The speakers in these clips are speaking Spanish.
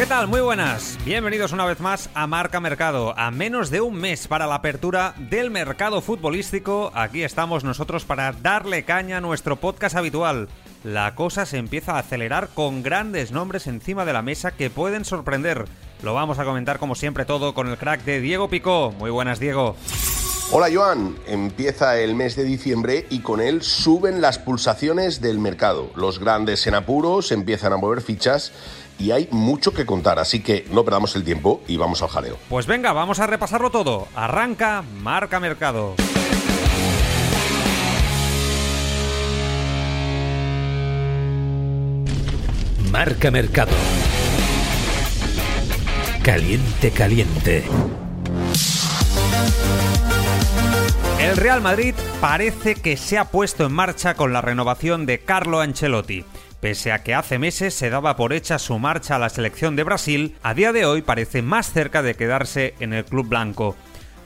¿Qué tal? Muy buenas. Bienvenidos una vez más a Marca Mercado. A menos de un mes para la apertura del mercado futbolístico, aquí estamos nosotros para darle caña a nuestro podcast habitual. La cosa se empieza a acelerar con grandes nombres encima de la mesa que pueden sorprender. Lo vamos a comentar como siempre todo con el crack de Diego Picó. Muy buenas, Diego. Hola Joan, empieza el mes de diciembre y con él suben las pulsaciones del mercado. Los grandes en apuros empiezan a mover fichas y hay mucho que contar, así que no perdamos el tiempo y vamos al jaleo. Pues venga, vamos a repasarlo todo. Arranca Marca Mercado. Marca Mercado. Caliente, caliente. El Real Madrid parece que se ha puesto en marcha con la renovación de Carlo Ancelotti. Pese a que hace meses se daba por hecha su marcha a la selección de Brasil, a día de hoy parece más cerca de quedarse en el club blanco.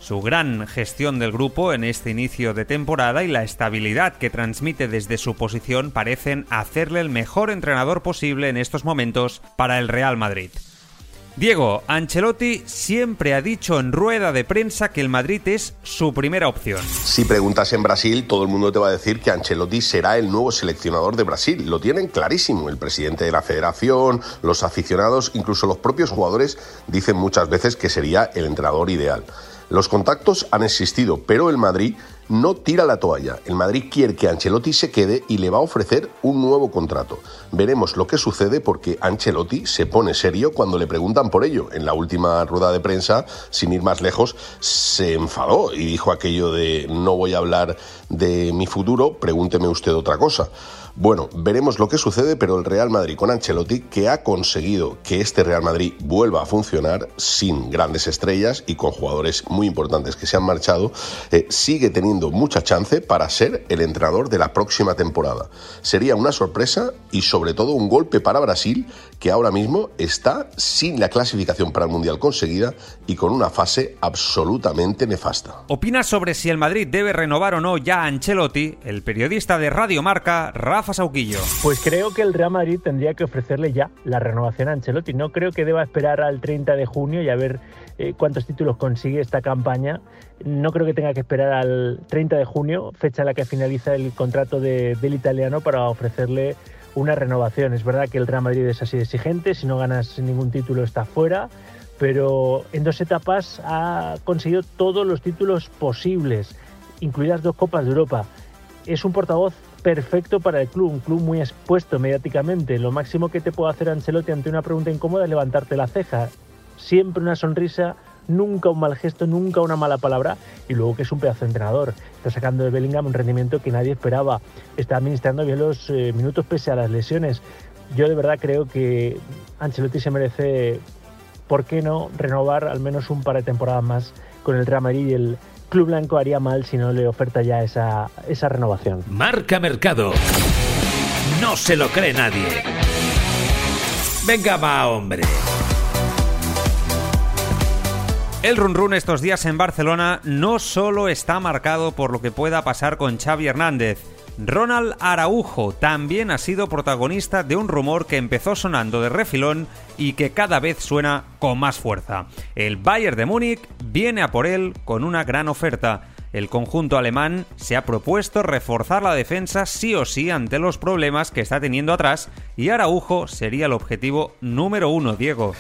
Su gran gestión del grupo en este inicio de temporada y la estabilidad que transmite desde su posición parecen hacerle el mejor entrenador posible en estos momentos para el Real Madrid. Diego, Ancelotti siempre ha dicho en rueda de prensa que el Madrid es su primera opción. Si preguntas en Brasil, todo el mundo te va a decir que Ancelotti será el nuevo seleccionador de Brasil. Lo tienen clarísimo. El presidente de la federación, los aficionados, incluso los propios jugadores dicen muchas veces que sería el entrenador ideal. Los contactos han existido, pero el Madrid no tira la toalla. El Madrid quiere que Ancelotti se quede y le va a ofrecer un nuevo contrato. Veremos lo que sucede porque Ancelotti se pone serio cuando le preguntan por ello. En la última rueda de prensa, sin ir más lejos, se enfadó y dijo aquello de no voy a hablar de mi futuro, pregúnteme usted otra cosa. Bueno, veremos lo que sucede, pero el Real Madrid con Ancelotti, que ha conseguido que este Real Madrid vuelva a funcionar sin grandes estrellas y con jugadores muy importantes que se han marchado, eh, sigue teniendo mucha chance para ser el entrenador de la próxima temporada. Sería una sorpresa y sobre todo un golpe para Brasil, que ahora mismo está sin la clasificación para el Mundial conseguida y con una fase absolutamente nefasta. ¿Opinas sobre si el Madrid debe renovar o no ya a Ancelotti? El periodista de Radio Marca, Rafa Sauquillo. Pues creo que el Real Madrid tendría que ofrecerle ya la renovación a Ancelotti. No creo que deba esperar al 30 de junio y a ver eh, cuántos títulos consigue esta campaña. No creo que tenga que esperar al 30 de junio, fecha en la que finaliza el contrato de, del italiano, para ofrecerle una renovación. Es verdad que el Real Madrid es así exigente, si no ganas ningún título está fuera, pero en dos etapas ha conseguido todos los títulos posibles, incluidas dos Copas de Europa. Es un portavoz perfecto para el club, un club muy expuesto mediáticamente. Lo máximo que te puede hacer Ancelotti ante una pregunta incómoda es levantarte la ceja. Siempre una sonrisa, nunca un mal gesto, nunca una mala palabra y luego que es un pedazo de entrenador. Está sacando de Bellingham un rendimiento que nadie esperaba. Está administrando bien los eh, minutos pese a las lesiones. Yo de verdad creo que Ancelotti se merece, ¿por qué no?, renovar al menos un par de temporadas más con el Real Madrid y el Club Blanco haría mal si no le oferta ya esa, esa renovación. Marca Mercado. No se lo cree nadie. Venga, va, hombre. El run run estos días en Barcelona no solo está marcado por lo que pueda pasar con Xavi Hernández. Ronald Araujo también ha sido protagonista de un rumor que empezó sonando de refilón y que cada vez suena con más fuerza. El Bayern de Múnich viene a por él con una gran oferta. El conjunto alemán se ha propuesto reforzar la defensa sí o sí ante los problemas que está teniendo atrás y Araujo sería el objetivo número uno, Diego.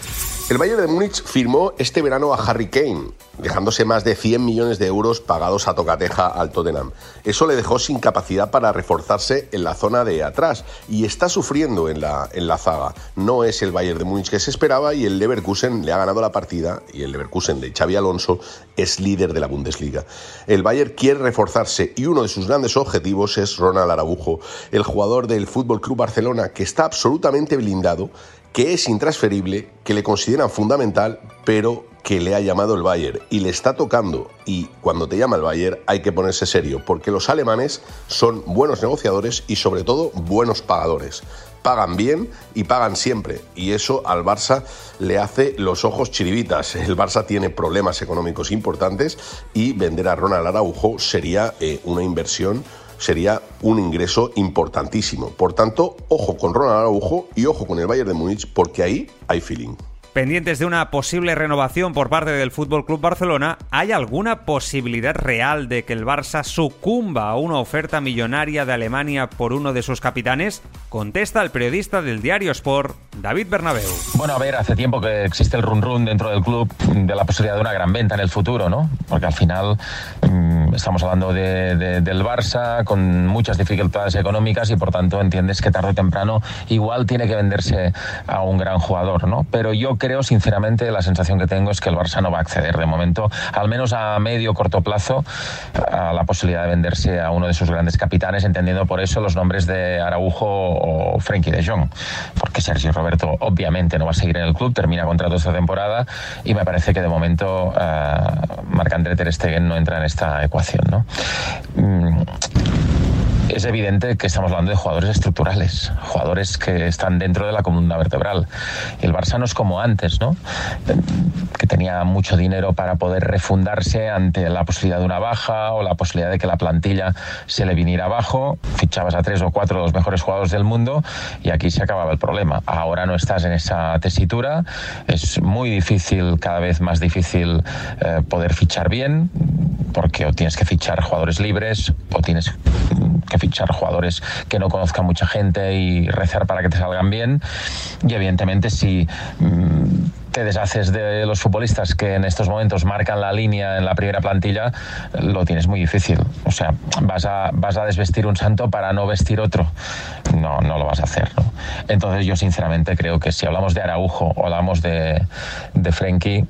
El Bayern de Múnich firmó este verano a Harry Kane, dejándose más de 100 millones de euros pagados a tocateja al Tottenham. Eso le dejó sin capacidad para reforzarse en la zona de atrás y está sufriendo en la, en la zaga. No es el Bayern de Múnich que se esperaba y el Leverkusen le ha ganado la partida y el Leverkusen de Xavi Alonso es líder de la Bundesliga. El Bayern quiere reforzarse y uno de sus grandes objetivos es Ronald Araujo, el jugador del Fútbol Club Barcelona que está absolutamente blindado, que es intransferible, que le consideran fundamental, pero que le ha llamado el Bayern y le está tocando. Y cuando te llama el Bayern hay que ponerse serio, porque los alemanes son buenos negociadores y sobre todo buenos pagadores pagan bien y pagan siempre. Y eso al Barça le hace los ojos chiribitas. El Barça tiene problemas económicos importantes y vender a Ronald Araujo sería eh, una inversión sería un ingreso importantísimo. Por tanto, ojo con Ronald Araujo y ojo con el Bayern de Múnich porque ahí hay feeling. Pendientes de una posible renovación por parte del Fútbol Club Barcelona, ¿hay alguna posibilidad real de que el Barça sucumba a una oferta millonaria de Alemania por uno de sus capitanes? Contesta el periodista del diario Sport, David Bernabeu. Bueno, a ver, hace tiempo que existe el run run dentro del club de la posibilidad de una gran venta en el futuro, ¿no? Porque al final mm, estamos hablando del Barça con muchas dificultades económicas y por tanto entiendes que tarde o temprano igual tiene que venderse a un gran jugador, ¿no? Pero yo sinceramente, la sensación que tengo es que el Barça no va a acceder de momento, al menos a medio corto plazo, a la posibilidad de venderse a uno de sus grandes capitanes, entendiendo por eso los nombres de Araujo o Frenkie de Jong. Porque Sergio Roberto obviamente no va a seguir en el club, termina contrato esta temporada y me parece que de momento uh, Marc-André Ter Stegen no entra en esta ecuación. ¿no? Mm, es evidente que estamos hablando de jugadores estructurales, jugadores que están dentro de la columna vertebral. El Barça no es como antes, ¿no? Que tenía mucho dinero para poder refundarse ante la posibilidad de una baja o la posibilidad de que la plantilla se le viniera abajo, fichabas a tres o cuatro de los mejores jugadores del mundo y aquí se acababa el problema. Ahora no estás en esa tesitura, es muy difícil, cada vez más difícil eh, poder fichar bien, porque o tienes que fichar jugadores libres o tienes que fichar jugadores que no conozca mucha gente y rezar para que te salgan bien. Y evidentemente si mmm, te deshaces de los futbolistas que en estos momentos marcan la línea en la primera plantilla, lo tienes muy difícil. O sea, vas a, vas a desvestir un santo para no vestir otro. No, no lo vas a hacer. Entonces yo sinceramente creo que si hablamos de Araujo o hablamos de, de Frenkie,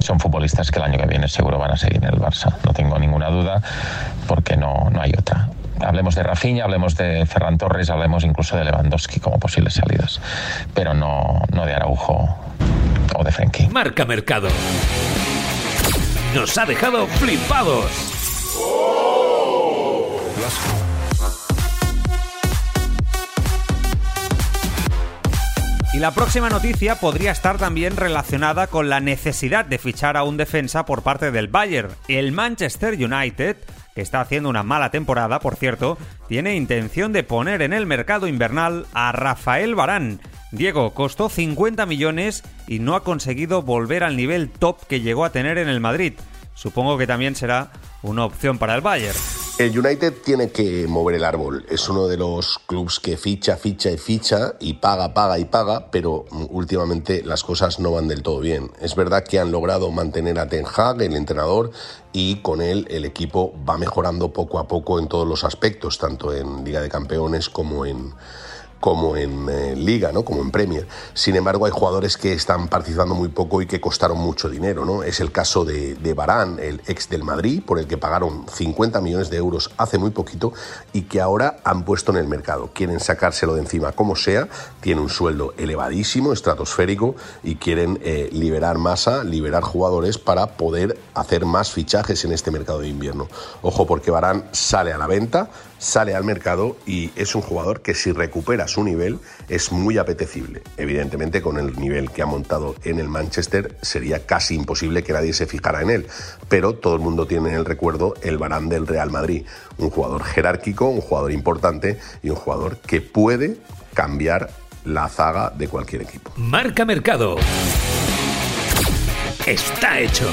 son futbolistas que el año que viene seguro van a seguir en el Barça. No tengo ninguna duda porque no, no hay otra hablemos de Rafinha, hablemos de Ferran Torres, hablemos incluso de Lewandowski como posibles salidas, pero no, no de Araujo o de Frenkie. Marca Mercado. Nos ha dejado flipados. Y la próxima noticia podría estar también relacionada con la necesidad de fichar a un defensa por parte del Bayern. El Manchester United, que está haciendo una mala temporada, por cierto, tiene intención de poner en el mercado invernal a Rafael Barán. Diego costó 50 millones y no ha conseguido volver al nivel top que llegó a tener en el Madrid. Supongo que también será una opción para el Bayern. El United tiene que mover el árbol. Es uno de los clubes que ficha, ficha y ficha y paga, paga y paga, pero últimamente las cosas no van del todo bien. Es verdad que han logrado mantener a Ten Hag, el entrenador, y con él el equipo va mejorando poco a poco en todos los aspectos, tanto en Liga de Campeones como en como en eh, Liga, ¿no? como en Premier. Sin embargo, hay jugadores que están participando muy poco y que costaron mucho dinero. ¿no? Es el caso de, de Barán, el ex del Madrid, por el que pagaron 50 millones de euros hace muy poquito y que ahora han puesto en el mercado. Quieren sacárselo de encima como sea, tiene un sueldo elevadísimo, estratosférico, y quieren eh, liberar masa, liberar jugadores para poder hacer más fichajes en este mercado de invierno. Ojo, porque Barán sale a la venta, sale al mercado y es un jugador que si recupera su nivel es muy apetecible. Evidentemente con el nivel que ha montado en el Manchester sería casi imposible que nadie se fijara en él, pero todo el mundo tiene en el recuerdo el Barán del Real Madrid, un jugador jerárquico, un jugador importante y un jugador que puede cambiar la zaga de cualquier equipo. Marca Mercado. Está hecho.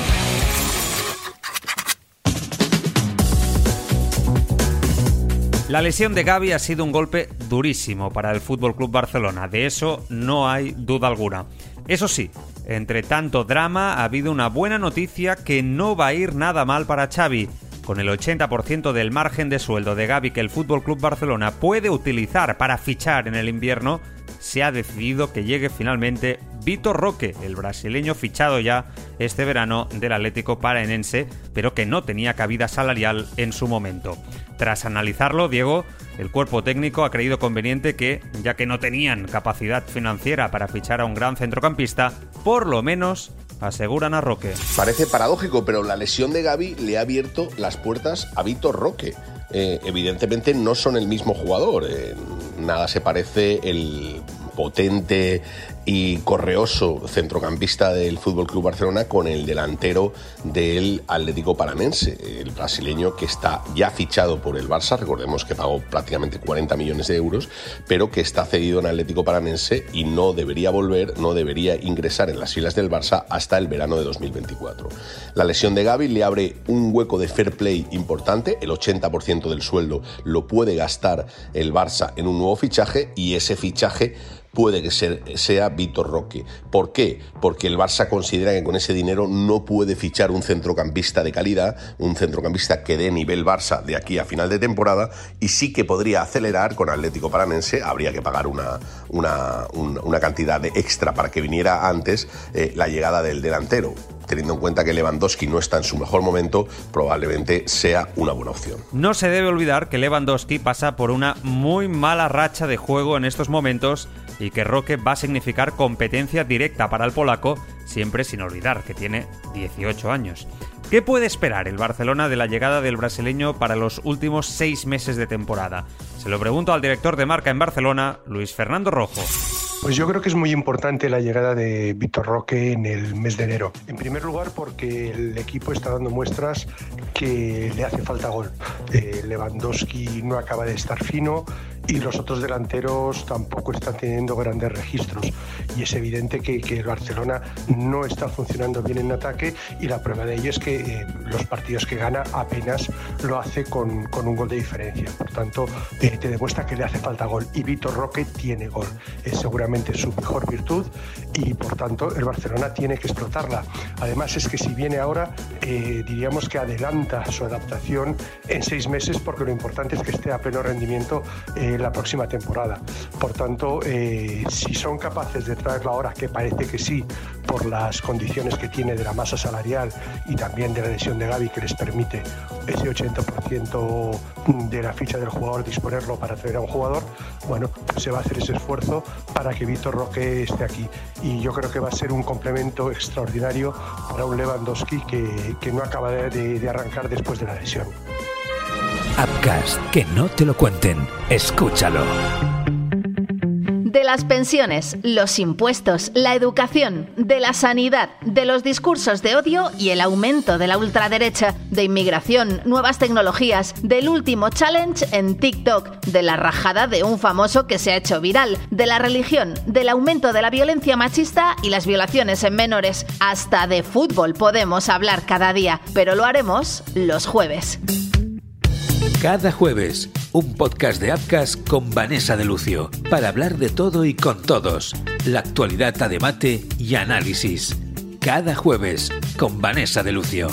La lesión de Gaby ha sido un golpe durísimo para el Fútbol Club Barcelona, de eso no hay duda alguna. Eso sí, entre tanto drama ha habido una buena noticia que no va a ir nada mal para Xavi. Con el 80% del margen de sueldo de Gaby que el Fútbol Club Barcelona puede utilizar para fichar en el invierno, se ha decidido que llegue finalmente Vitor Roque, el brasileño fichado ya este verano del Atlético Paranense, pero que no tenía cabida salarial en su momento. Tras analizarlo, Diego, el cuerpo técnico ha creído conveniente que, ya que no tenían capacidad financiera para fichar a un gran centrocampista, por lo menos aseguran a Roque. Parece paradójico, pero la lesión de Gaby le ha abierto las puertas a Vitor Roque. Eh, evidentemente no son el mismo jugador. Eh, nada se parece el potente y correoso centrocampista del Fútbol Club Barcelona con el delantero del Atlético Paranense, el brasileño que está ya fichado por el Barça, recordemos que pagó prácticamente 40 millones de euros, pero que está cedido en Atlético Paranense y no debería volver, no debería ingresar en las filas del Barça hasta el verano de 2024. La lesión de Gaby le abre un hueco de fair play importante, el 80% del sueldo lo puede gastar el Barça en un nuevo fichaje y ese fichaje puede que sea Víctor Roque. ¿Por qué? Porque el Barça considera que con ese dinero no puede fichar un centrocampista de calidad, un centrocampista que dé nivel Barça de aquí a final de temporada y sí que podría acelerar con Atlético Paranense, habría que pagar una, una, cantidad de extra para que viniera antes eh, la llegada del delantero teniendo en cuenta que Lewandowski no está en su mejor momento, probablemente sea una buena opción. No se debe olvidar que Lewandowski pasa por una muy mala racha de juego en estos momentos y que Roque va a significar competencia directa para el polaco, siempre sin olvidar que tiene 18 años. ¿Qué puede esperar el Barcelona de la llegada del brasileño para los últimos seis meses de temporada? Se lo pregunto al director de marca en Barcelona, Luis Fernando Rojo. Pues yo creo que es muy importante la llegada de Víctor Roque en el mes de enero. En primer lugar, porque el equipo está dando muestras que le hace falta gol. Eh, Lewandowski no acaba de estar fino, y los otros delanteros tampoco están teniendo grandes registros. Y es evidente que, el Barcelona no está funcionando bien en ataque y la prueba de ello es que eh, los partidos que gana apenas lo hace con, con un gol de diferencia. Por tanto, eh, te demuestra que le hace falta gol y Vitor Roque tiene gol. Es seguramente su mejor virtud y por tanto el Barcelona tiene que explotarla. Además es que si viene ahora, eh, diríamos que adelanta su adaptación en seis meses porque lo importante es que esté a pleno rendimiento la próxima temporada. Por tanto, eh, si son capaces de traerlo ahora, que parece que sí, por las condiciones que tiene de la masa salarial y también de la lesión de Gaby que les permite ese 80% de la ficha del jugador disponerlo para traer a un jugador, bueno, pues se va a hacer ese esfuerzo para que Víctor Roque esté aquí. Y yo creo que va a ser un complemento extraordinario para un Lewandowski que, que no acaba de, de arrancar después de la lesión. Upcast, que no te lo cuenten. Escúchalo. De las pensiones, los impuestos, la educación, de la sanidad, de los discursos de odio y el aumento de la ultraderecha, de inmigración, nuevas tecnologías, del último challenge en TikTok, de la rajada de un famoso que se ha hecho viral, de la religión, del aumento de la violencia machista y las violaciones en menores. Hasta de fútbol podemos hablar cada día, pero lo haremos los jueves. Cada jueves, un podcast de Apcas con Vanessa de Lucio, para hablar de todo y con todos, la actualidad a debate y análisis. Cada jueves, con Vanessa de Lucio.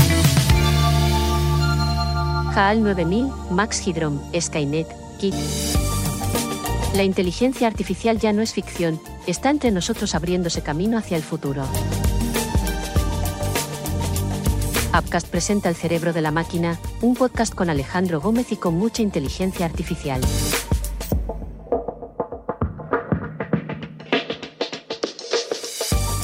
HAL 9000, Max Hydrom, Skynet, Kit. La inteligencia artificial ya no es ficción, está entre nosotros abriéndose camino hacia el futuro. Upcast presenta El cerebro de la máquina, un podcast con Alejandro Gómez y con mucha inteligencia artificial.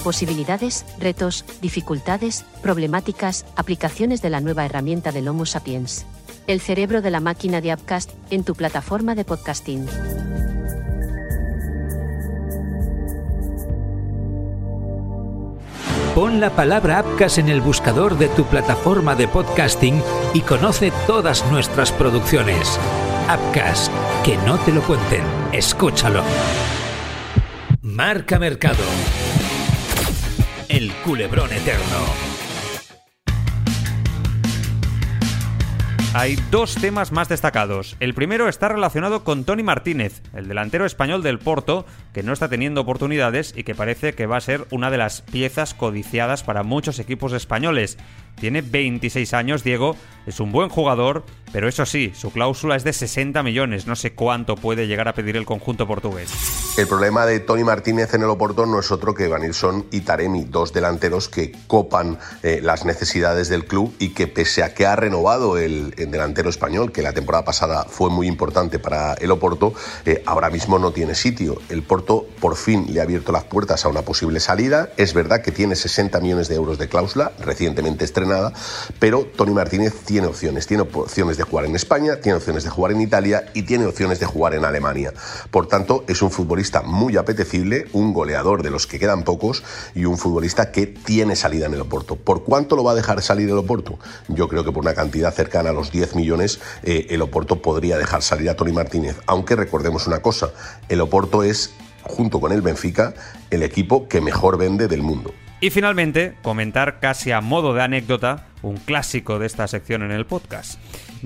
Posibilidades, retos, dificultades, problemáticas, aplicaciones de la nueva herramienta del Homo sapiens. El cerebro de la máquina de Upcast en tu plataforma de podcasting. Pon la palabra Apcas en el buscador de tu plataforma de podcasting y conoce todas nuestras producciones. Apcas, que no te lo cuenten, escúchalo. Marca Mercado. El culebrón eterno. Hay dos temas más destacados. El primero está relacionado con Tony Martínez, el delantero español del Porto, que no está teniendo oportunidades y que parece que va a ser una de las piezas codiciadas para muchos equipos españoles. Tiene 26 años, Diego, es un buen jugador pero eso sí, su cláusula es de 60 millones, no sé cuánto puede llegar a pedir el conjunto portugués. El problema de Tony Martínez en el Oporto no es otro que Vanilson y Taremi, dos delanteros que copan eh, las necesidades del club y que pese a que ha renovado el, delantero español, que la temporada pasada fue muy importante para el Oporto, eh, ahora mismo no tiene sitio. El Porto por fin le ha abierto las puertas a una posible salida. Es verdad que tiene 60 millones de euros de cláusula, recientemente estrenada, pero Tony Martínez tiene opciones. Tiene opciones de jugar en España, tiene opciones de jugar en Italia y tiene opciones de jugar en Alemania. Por tanto, es un futbolista muy apetecible, un goleador de los que quedan pocos y un futbolista que tiene salida en el Oporto. ¿Por cuánto lo va a dejar salir el Oporto? Yo creo que por una cantidad cercana a los 10 millones eh, el Oporto podría dejar salir a Tony Martínez. Aunque recordemos una cosa, el Oporto es, junto con el Benfica, el equipo que mejor vende del mundo. Y finalmente, comentar casi a modo de anécdota un clásico de esta sección en el podcast.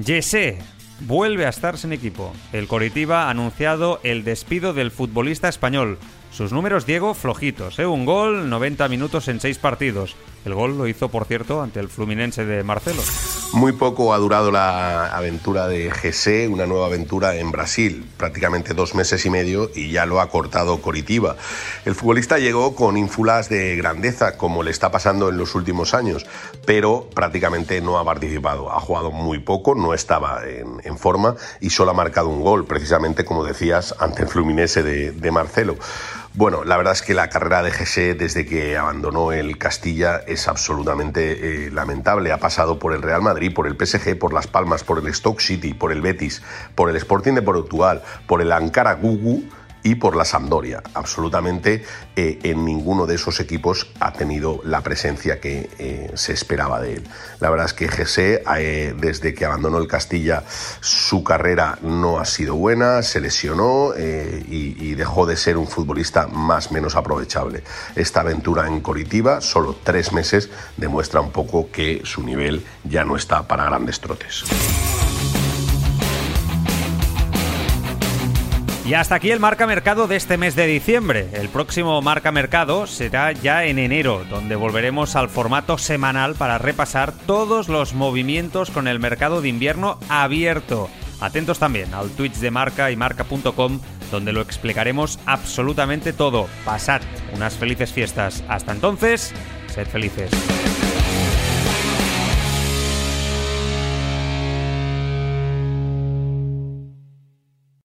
Jesse vuelve a estar sin equipo. El Coritiba ha anunciado el despido del futbolista español. Sus números, Diego, flojitos. ¿eh? Un gol, 90 minutos en 6 partidos. El gol lo hizo, por cierto, ante el Fluminense de Marcelo. Muy poco ha durado la aventura de GC, una nueva aventura en Brasil, prácticamente dos meses y medio y ya lo ha cortado Coritiba. El futbolista llegó con ínfulas de grandeza, como le está pasando en los últimos años, pero prácticamente no ha participado. Ha jugado muy poco, no estaba en, forma y solo ha marcado un gol, precisamente como decías, ante el Fluminense de, de Marcelo. Bueno, la verdad es que la carrera de Gese desde que abandonó el Castilla es absolutamente eh, lamentable. Ha pasado por el Real Madrid, por el PSG, por Las Palmas, por el Stoke City, por el Betis, por el Sporting de Portugal, por el Ankara Gugu y por la Sampdoria. Absolutamente eh, en ninguno de esos equipos ha tenido la presencia que eh, se esperaba de él. La verdad es que Gese, eh, desde que abandonó el Castilla, su carrera no ha sido buena, se lesionó y, y, dejó de ser un futbolista más menos aprovechable. Esta aventura en Coritiba, solo tres meses, demuestra un poco que su nivel ya no está para grandes trotes. Y hasta aquí el marca mercado de este mes de diciembre. El próximo marca mercado será ya en enero, donde volveremos al formato semanal para repasar todos los movimientos con el mercado de invierno abierto. Atentos también al Twitch de marca y marca.com, donde lo explicaremos absolutamente todo. Pasad unas felices fiestas. Hasta entonces, sed felices.